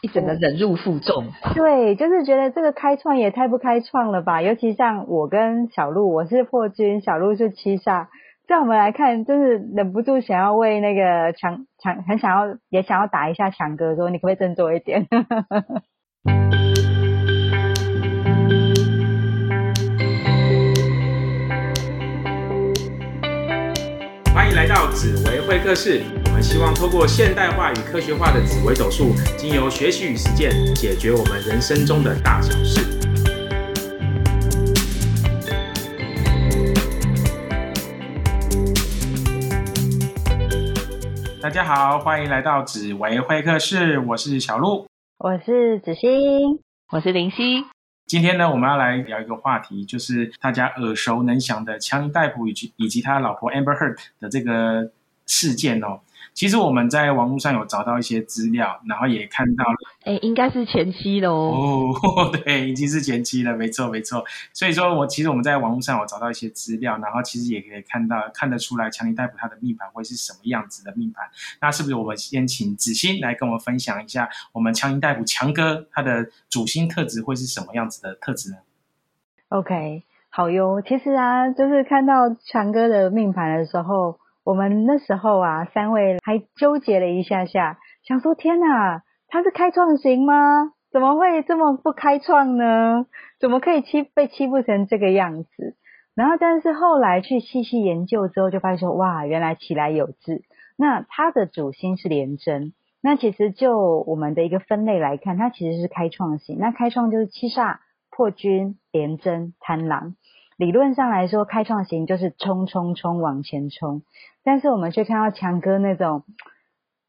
一整个忍辱负重。对，就是觉得这个开创也太不开创了吧？尤其像我跟小鹿，我是破军，小鹿是七煞，在我们来看，就是忍不住想要为那个强强，很想要也想要打一下强哥，说你可不可以振作一点？来到紫薇会客室。我们希望透过现代化与科学化的紫微斗数，经由学习与实践，解决我们人生中的大小事。大家好，欢迎来到紫薇会客室，我是小鹿。我是子欣，我是林夕。今天呢，我们要来聊一个话题，就是大家耳熟能详的强尼戴普以及以及他老婆 Amber Heard 的这个事件哦。其实我们在网络上有找到一些资料，然后也看到了，哎，应该是前期的哦。哦，对，已经是前期了，没错，没错。所以说我其实我们在网络上有找到一些资料，然后其实也可以看到看得出来强尼戴普他的命盘会是什么样子的命盘。那是不是我们先请子欣来跟我们分享一下，我们强尼戴普强哥他的主星特质会是什么样子的特质呢？OK，好哟。其实啊，就是看到强哥的命盘的时候。我们那时候啊，三位还纠结了一下下，想说天哪，他是开创型吗？怎么会这么不开创呢？怎么可以欺被欺负成这个样子？然后，但是后来去细细研究之后，就发现说，哇，原来其来有志。那他的主星是廉贞，那其实就我们的一个分类来看，它其实是开创型。那开创就是七煞、破军、廉贞、贪狼。理论上来说，开创型就是冲冲冲往前冲，但是我们却看到强哥那种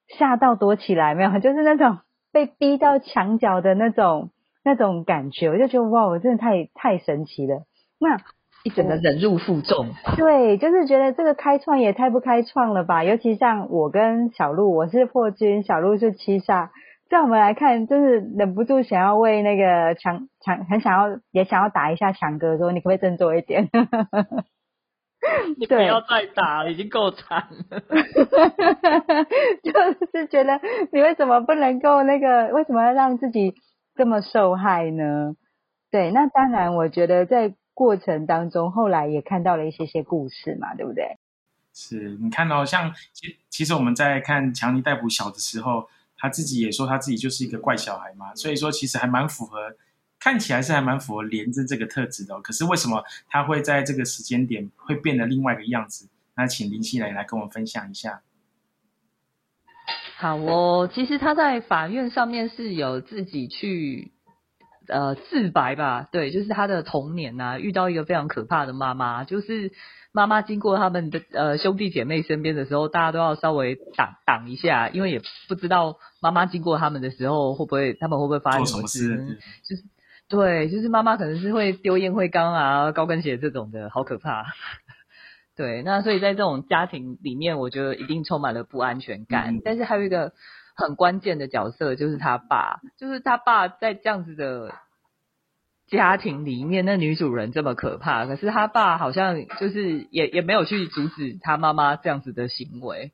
吓到躲起来，没有，就是那种被逼到墙角的那种那种感觉，我就觉得哇，我真的太太神奇了。那一整个忍辱负重，对，就是觉得这个开创也太不开创了吧。尤其像我跟小鹿，我是破军，小鹿是七煞。在我们来看，就是忍不住想要为那个强强，很想要也想要打一下强哥，说你可不可以振作一点？你不要再打了，已经够惨了。就是觉得你为什么不能够那个？为什么要让自己这么受害呢？对，那当然，我觉得在过程当中，后来也看到了一些些故事嘛，对不对？是你看到像其其实我们在看强尼逮捕小的时候。他自己也说他自己就是一个怪小孩嘛，所以说其实还蛮符合，看起来是还蛮符合廉贞这个特质的。可是为什么他会在这个时间点会变得另外一个样子？那请林熙蕾来跟我分享一下。好哦，其实他在法院上面是有自己去呃自白吧，对，就是他的童年呐，遇到一个非常可怕的妈妈，就是。妈妈经过他们的呃兄弟姐妹身边的时候，大家都要稍微挡挡一下，因为也不知道妈妈经过他们的时候会不会，他们会不会发生什么事？就是对，就是妈妈可能是会丢烟灰缸啊、高跟鞋这种的，好可怕。对，那所以在这种家庭里面，我觉得一定充满了不安全感。但是还有一个很关键的角色，就是他爸，就是他爸在这样子的。家庭里面那女主人这么可怕，可是他爸好像就是也也没有去阻止他妈妈这样子的行为，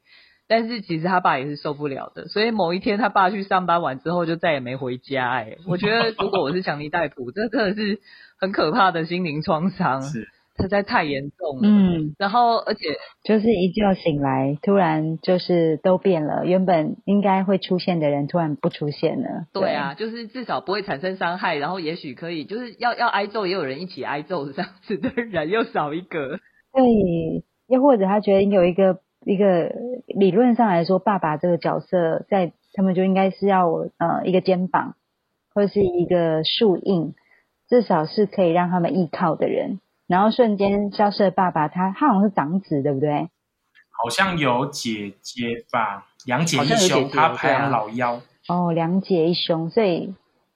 但是其实他爸也是受不了的，所以某一天他爸去上班完之后就再也没回家。哎，我觉得如果我是强尼戴普，这真的是很可怕的心灵创伤。是。实在太严重了，嗯，然后而且就是一觉醒来，突然就是都变了，原本应该会出现的人突然不出现了。对啊，就是至少不会产生伤害，然后也许可以就是要要挨揍，也有人一起挨揍，这样子的人又少一个。对，又或者他觉得有一个一个理论上来说，爸爸这个角色在他们就应该是要呃一个肩膀或者是一个树荫，至少是可以让他们依靠的人。然后瞬间消失的爸爸，他他好像是长子，对不对？好像有姐姐吧，两姐一兄，他排行老幺。哦，两姐一兄，所以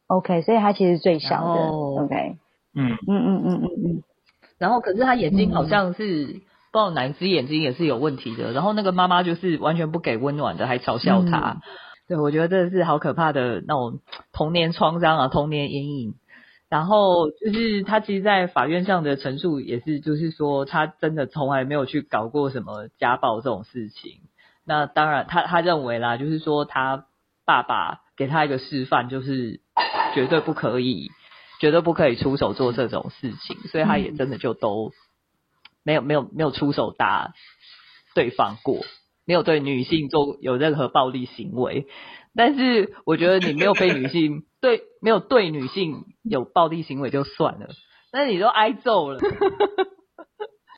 OK，所以他其实最小的。OK，嗯嗯嗯嗯嗯嗯。然后可是他眼睛好像是不知道哪只眼睛也是有问题的。然后那个妈妈就是完全不给温暖的，还嘲笑他。对，我觉得这是好可怕的那种童年创伤啊，童年阴影。然后就是他其实，在法院上的陈述也是，就是说他真的从来没有去搞过什么家暴这种事情。那当然，他他认为啦，就是说他爸爸给他一个示范，就是绝对不可以，绝对不可以出手做这种事情，所以他也真的就都没有没有没有出手打对方过，没有对女性做有任何暴力行为。但是我觉得你没有被女性对没有对女性有暴力行为就算了，但你都挨揍了。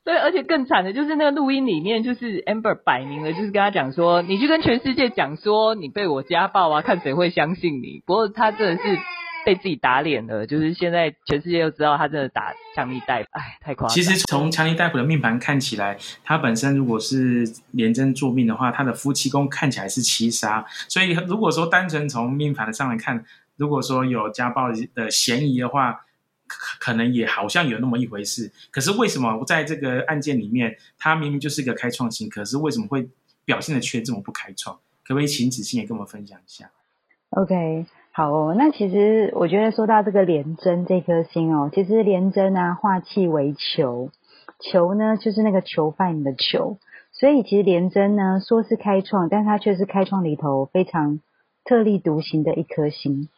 对，而且更惨的就是那个录音里面，就是 Amber 摆明了就是跟他讲说，你去跟全世界讲说你被我家暴啊，看谁会相信你。不过他真的是被自己打脸了，就是现在全世界都知道他真的打强尼戴普，哎，太夸张。其实从强尼戴普的命盘看起来，他本身如果是廉贞作命的话，他的夫妻宫看起来是七杀，所以如果说单纯从命盘上来看，如果说有家暴的嫌疑的话。可能也好像有那么一回事，可是为什么在这个案件里面，他明明就是一个开创性，可是为什么会表现的却这么不开创？可不可以请子欣也跟我们分享一下？OK，好哦。那其实我觉得说到这个廉贞这颗星哦，其实廉贞啊化气为囚，囚呢就是那个囚犯的囚，所以其实廉贞呢说是开创，但它却是开创里头非常特立独行的一颗星。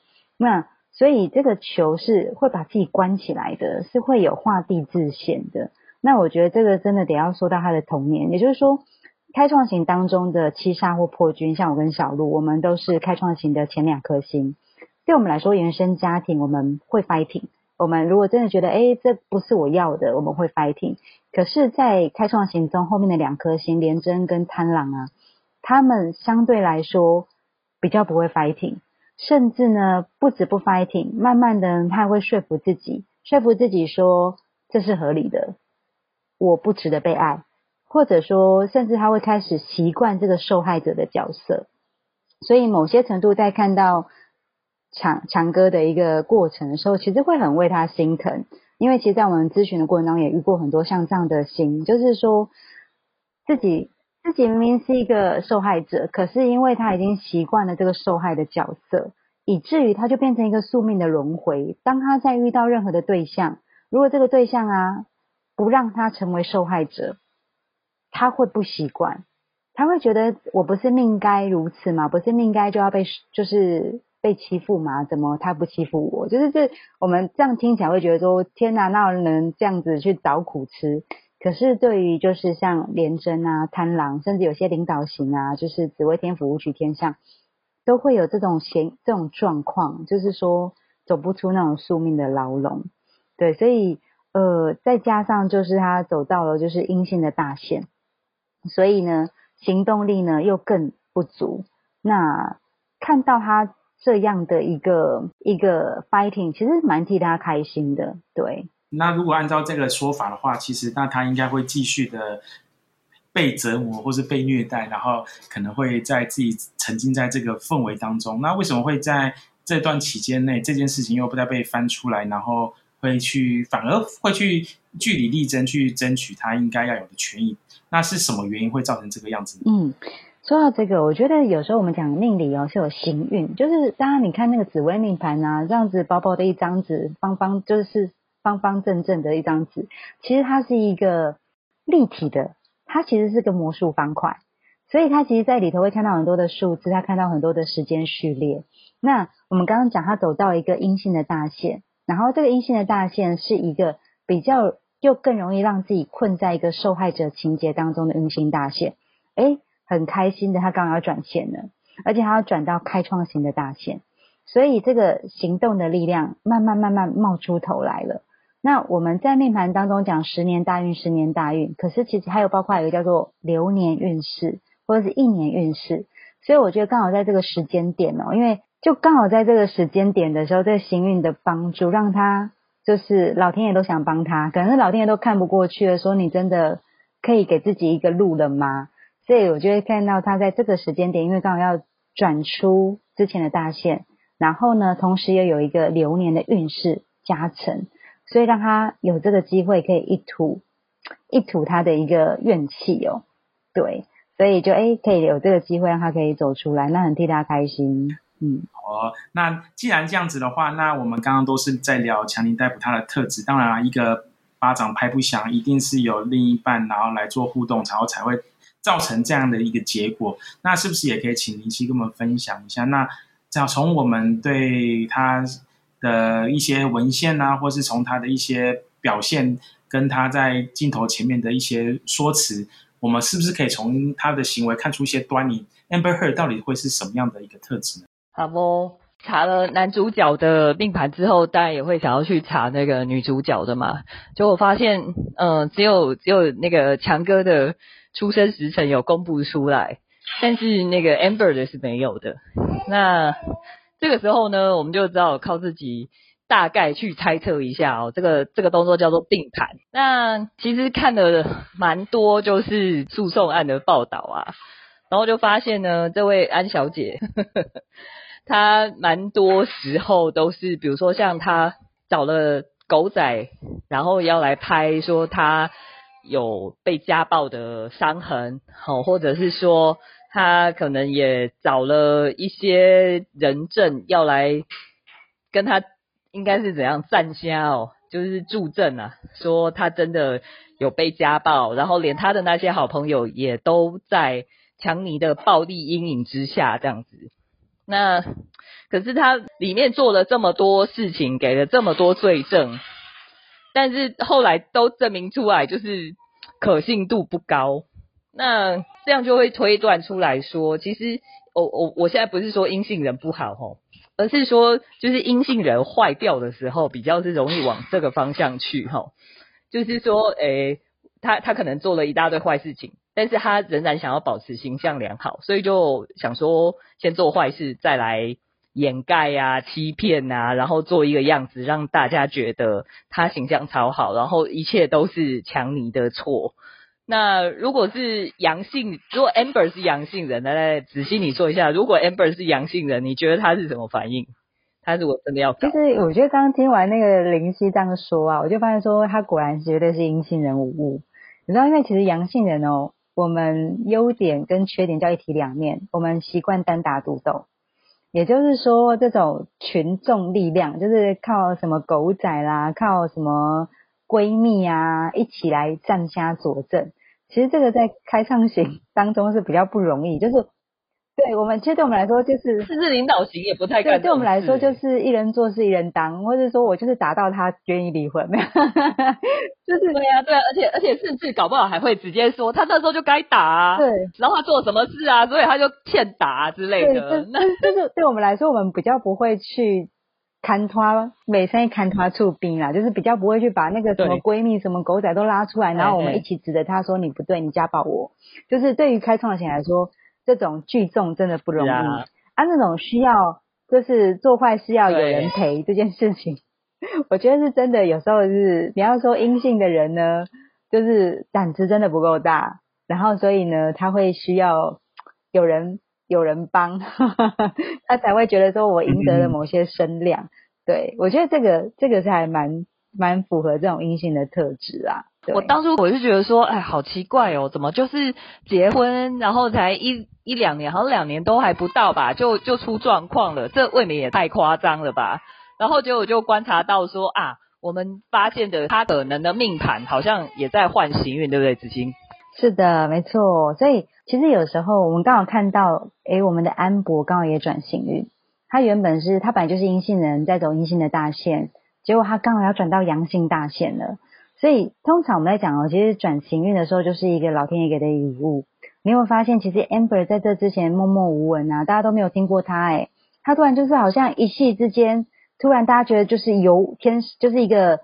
那所以这个球是会把自己关起来的，是会有画地自限的。那我觉得这个真的得要说到他的童年，也就是说，开创型当中的七杀或破军，像我跟小鹿，我们都是开创型的前两颗星。对我们来说，原生家庭我们会 fighting。我们如果真的觉得，哎，这不是我要的，我们会 fighting。可是，在开创型中后面的两颗星，廉贞跟贪狼啊，他们相对来说比较不会 fighting。甚至呢，不止不 fighting，慢慢的他会说服自己，说服自己说这是合理的，我不值得被爱，或者说，甚至他会开始习惯这个受害者的角色。所以某些程度在看到强强哥的一个过程的时候，其实会很为他心疼，因为其实，在我们咨询的过程当中，也遇过很多像这样的心，就是说自己。自己明明是一个受害者，可是因为他已经习惯了这个受害的角色，以至于他就变成一个宿命的轮回。当他在遇到任何的对象，如果这个对象啊不让他成为受害者，他会不习惯，他会觉得我不是命该如此吗？不是命该就要被就是被欺负吗？怎么他不欺负我？就是这我们这样听起来会觉得说天哪，那能这样子去找苦吃？可是对于就是像廉贞啊、贪狼，甚至有些领导型啊，就是紫微天府、武曲天相，都会有这种嫌这种状况，就是说走不出那种宿命的牢笼。对，所以呃，再加上就是他走到了就是阴性的大限，所以呢，行动力呢又更不足。那看到他这样的一个一个 fighting，其实蛮替他开心的，对。那如果按照这个说法的话，其实那他应该会继续的被折磨，或是被虐待，然后可能会在自己沉浸在这个氛围当中。那为什么会在这段期间内，这件事情又不再被翻出来，然后会去反而会去据理力争，去争取他应该要有的权益？那是什么原因会造成这个样子？嗯，说到这个，我觉得有时候我们讲命理哦，是有行运，就是当然你看那个紫微命盘啊，这样子薄薄的一张纸，方方就是。方方正正的一张纸，其实它是一个立体的，它其实是个魔术方块，所以它其实在里头会看到很多的数字，它看到很多的时间序列。那我们刚刚讲，它走到一个阴性的大线，然后这个阴性的大线是一个比较又更容易让自己困在一个受害者情节当中的阴性大线。哎，很开心的，他刚好要转线了，而且他要转到开创型的大线，所以这个行动的力量慢慢慢慢冒出头来了。那我们在命盘当中讲十年大运，十年大运，可是其实还有包括一个叫做流年运势，或者是一年运势。所以我觉得刚好在这个时间点哦，因为就刚好在这个时间点的时候，这个行运的帮助，让他就是老天爷都想帮他，可能是老天爷都看不过去了，说你真的可以给自己一个路了吗？所以我就会看到他在这个时间点，因为刚好要转出之前的大限，然后呢，同时又有一个流年的运势加成。所以让他有这个机会可以一吐一吐他的一个怨气哦，对，所以就哎可以有这个机会让他可以走出来，那很替他开心，嗯。哦，那既然这样子的话，那我们刚刚都是在聊强尼逮捕他的特质，当然啊，一个巴掌拍不响，一定是有另一半然后来做互动，然后才会造成这样的一个结果。那是不是也可以请林夕跟我们分享一下？那这样从我们对他的一些文献啊，或是从他的一些表现，跟他在镜头前面的一些说辞，我们是不是可以从他的行为看出一些端倪？Amber Heard 到底会是什么样的一个特质呢？好不，查了男主角的命盘之后，当然也会想要去查那个女主角的嘛。结果发现，嗯，只有只有那个强哥的出生时辰有公布出来，但是那个 Amber 的是没有的。那这个时候呢，我们就只好靠自己大概去猜测一下哦。这个这个动作叫做定盘。那其实看了蛮多就是诉讼案的报道啊，然后就发现呢，这位安小姐。她蛮多时候都是，比如说像她找了狗仔，然后要来拍说她有被家暴的伤痕，好，或者是说他可能也找了一些人证要来跟他，应该是怎样站虾哦，就是助阵啊，说他真的有被家暴，然后连他的那些好朋友也都在强尼的暴力阴影之下这样子。那可是他里面做了这么多事情，给了这么多罪证，但是后来都证明出来就是可信度不高。那这样就会推断出来说，其实我我我现在不是说阴性人不好吼，而是说就是阴性人坏掉的时候，比较是容易往这个方向去吼。就是说，诶，他他可能做了一大堆坏事情。但是他仍然想要保持形象良好，所以就想说先做坏事，再来掩盖啊、欺骗啊，然后做一个样子，让大家觉得他形象超好，然后一切都是强尼的错。那如果是阳性，如果 Amber 是阳性人，来来仔细你说一下，如果 Amber 是阳性人，你觉得他是什么反应？他如果真的要，其实我觉得刚刚听完那个林夕这样说啊，我就发现说他果然绝对是阴性人无误。你知道，因为其实阳性人哦。我们优点跟缺点叫一体两面，我们习惯单打独斗，也就是说，这种群众力量就是靠什么狗仔啦，靠什么闺蜜啊，一起来站家佐证。其实这个在开创型 当中是比较不容易，就是。对我们，其实对我们来说，就是甚至领导型也不太对。对我们来说，就是一人做事一人当，或者说我就是达到他愿意离婚，没有，就是对啊，对啊，而且而且甚至搞不好还会直接说他那时候就该打啊，对，然后他做什么事啊，所以他就欠打之类的。那就是对我们来说，我们比较不会去看他每三看他出兵啦，就是比较不会去把那个什么闺蜜、什么狗仔都拉出来，然后我们一起指着他说你不对，你家暴我。就是对于开创型来说。这种聚众真的不容易啊！那种需要就是做坏事要有人陪这件事情，我觉得是真的。有时候是你要说阴性的人呢，就是胆子真的不够大，然后所以呢，他会需要有人有人帮，他才会觉得说我赢得了某些声量。对我觉得这个这个是还蛮蛮符合这种阴性的特质啊。我当初我就觉得说，哎，好奇怪哦，怎么就是结婚然后才一一两年，好像两年都还不到吧，就就出状况了，这未免也太夸张了吧？然后结果就观察到说啊，我们发现的他可能的命盘好像也在换行运，对不对？子欣？是的，没错。所以其实有时候我们刚好看到，哎，我们的安博刚好也转行运，他原本是他本来就是阴性人，在走阴性的大线，结果他刚好要转到阳性大线了。所以通常我们在讲哦，其实转行运的时候就是一个老天爷给的礼物。你有发现，其实 Amber 在这之前默默无闻啊，大家都没有听过他哎，他突然就是好像一夕之间，突然大家觉得就是由天就是一个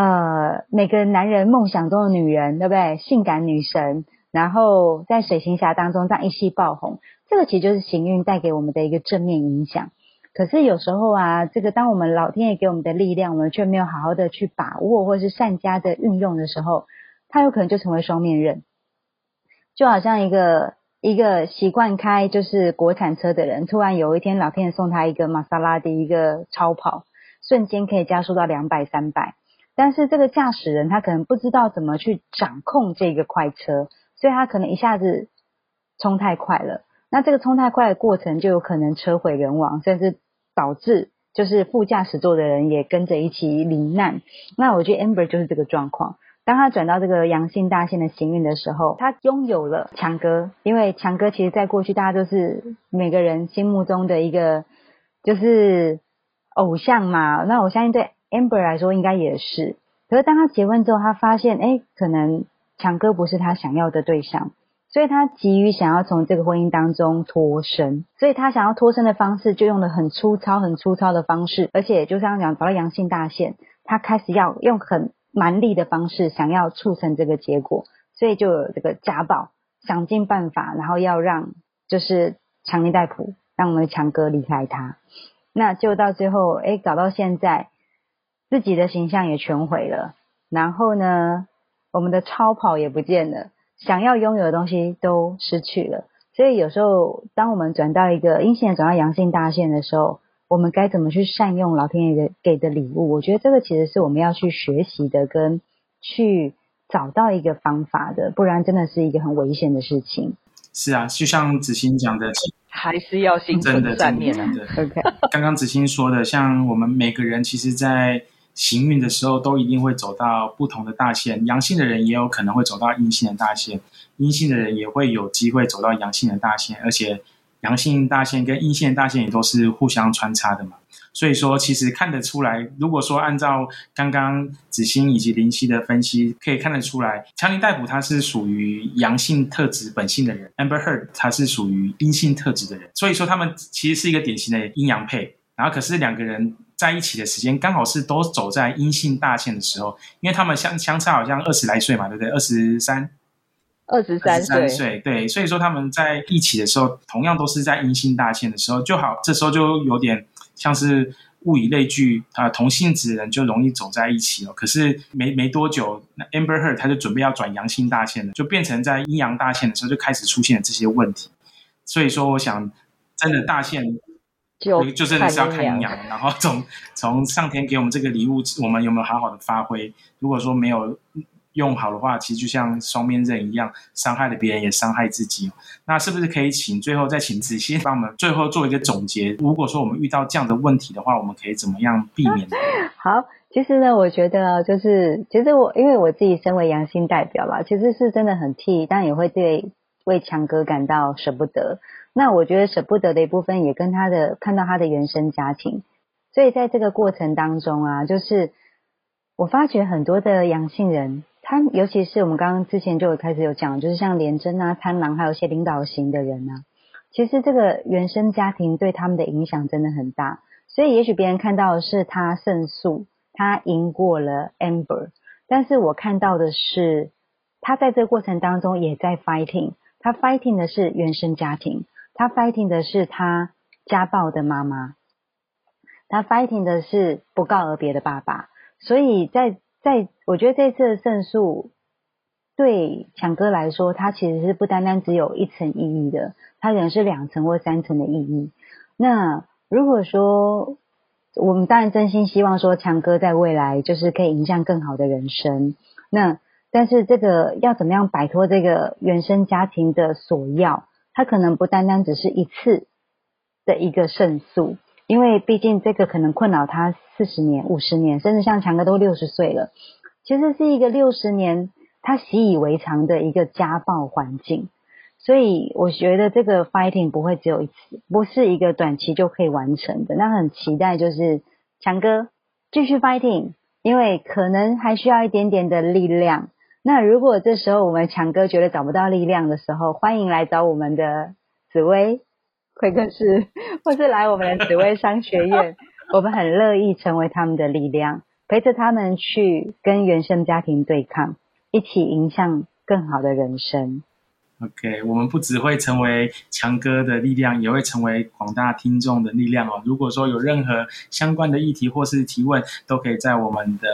呃每个男人梦想中的女人，对不对？性感女神，然后在水行侠当中这样一夕爆红，这个其实就是行运带给我们的一个正面影响。可是有时候啊，这个当我们老天爷给我们的力量，我们却没有好好的去把握，或是善加的运用的时候，它有可能就成为双面刃。就好像一个一个习惯开就是国产车的人，突然有一天老天爷送他一个玛莎拉蒂一个超跑，瞬间可以加速到两百三百，但是这个驾驶人他可能不知道怎么去掌控这个快车，所以他可能一下子冲太快了。那这个冲太快的过程就有可能车毁人亡，甚至导致就是副驾驶座的人也跟着一起罹难。那我觉得 Amber 就是这个状况。当他转到这个阳性大线的行运的时候，他拥有了强哥，因为强哥其实在过去大家都是每个人心目中的一个就是偶像嘛。那我相信对 Amber 来说应该也是。可是当他结婚之后，他发现，哎，可能强哥不是他想要的对象，所以他急于想要从这个婚姻当中脱身。所以他想要脱身的方式，就用了很粗糙、很粗糙的方式，而且就像讲找到阳性大线，他开始要用很蛮力的方式，想要促成这个结果，所以就有这个家暴，想尽办法，然后要让就是强尼戴普让我们的强哥离开他。那就到最后，哎，搞到现在。自己的形象也全毁了，然后呢，我们的超跑也不见了，想要拥有的东西都失去了。所以有时候，当我们转到一个阴性转到阳性大线的时候，我们该怎么去善用老天爷的给的礼物？我觉得这个其实是我们要去学习的，跟去找到一个方法的，不然真的是一个很危险的事情。是啊，就像子欣讲的。还是要心存善念的。刚刚子欣说的，像我们每个人，其实，在行运的时候，都一定会走到不同的大线。阳性的人也有可能会走到阴性的大线，阴性的人也会有机会走到阳性的大线，而且阳性大线跟阴性大线也都是互相穿插的嘛。所以说，其实看得出来，如果说按照刚刚子欣以及林夕的分析，可以看得出来，强尼戴普他是属于阳性特质本性的人，Amber Heard 他是属于阴性特质的人。所以说，他们其实是一个典型的阴阳配。然后，可是两个人在一起的时间刚好是都走在阴性大线的时候，因为他们相相差好像二十来岁嘛，对不对？二十三，二十三岁，对。所以说他们在一起的时候，同样都是在阴性大线的时候，就好，这时候就有点。像是物以类聚啊，同性质的人就容易走在一起哦。可是没没多久，那 Amber Heard 他就准备要转阳性大线了，就变成在阴阳大线的时候就开始出现了这些问题。所以说，我想真的大线就就真的是要看阴阳，然后从从上天给我们这个礼物，我们有没有好好的发挥？如果说没有。用好的话，其实就像双面刃一样，伤害了别人也伤害自己。那是不是可以请最后再请子欣帮我们最后做一个总结？如果说我们遇到这样的问题的话，我们可以怎么样避免？好，其实呢，我觉得就是，其实我因为我自己身为阳性代表吧，其实是真的很替，但也会对为强哥感到舍不得。那我觉得舍不得的一部分也跟他的看到他的原生家庭，所以在这个过程当中啊，就是我发觉很多的阳性人。他尤其是我们刚刚之前就有开始有讲，就是像廉贞啊、贪狼，还有一些领导型的人啊，其实这个原生家庭对他们的影响真的很大。所以也许别人看到的是他胜诉，他赢过了 Amber，但是我看到的是他在这个过程当中也在 fighting，他 fighting 的是原生家庭，他 fighting 的是他家暴的妈妈，他 fighting 的是不告而别的爸爸，所以在。在我觉得这次的胜诉对强哥来说，他其实是不单单只有一层意义的，他可能是两层或三层的意义。那如果说我们当然真心希望说强哥在未来就是可以迎向更好的人生，那但是这个要怎么样摆脱这个原生家庭的锁钥，它可能不单单只是一次的一个胜诉。因为毕竟这个可能困扰他四十年、五十年，甚至像强哥都六十岁了，其实是一个六十年他习以为常的一个家暴环境，所以我觉得这个 fighting 不会只有一次，不是一个短期就可以完成的。那很期待就是强哥继续 fighting，因为可能还需要一点点的力量。那如果这时候我们强哥觉得找不到力量的时候，欢迎来找我们的紫薇。会客室，或是来我们的紫薇商学院，我们很乐意成为他们的力量，陪着他们去跟原生家庭对抗，一起迎向更好的人生。OK，我们不只会成为强哥的力量，也会成为广大听众的力量哦。如果说有任何相关的议题或是提问，都可以在我们的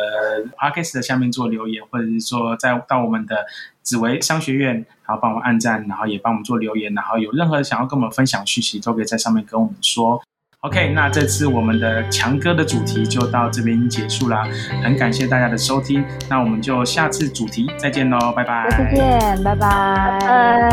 Podcast 的下面做留言，或者是说在到我们的紫薇商学院，然后帮我们按赞，然后也帮我们做留言，然后有任何想要跟我们分享讯息，都可以在上面跟我们说。OK，那这次我们的强哥的主题就到这边结束啦，很感谢大家的收听，那我们就下次主题再见喽，拜拜。下次见，拜拜。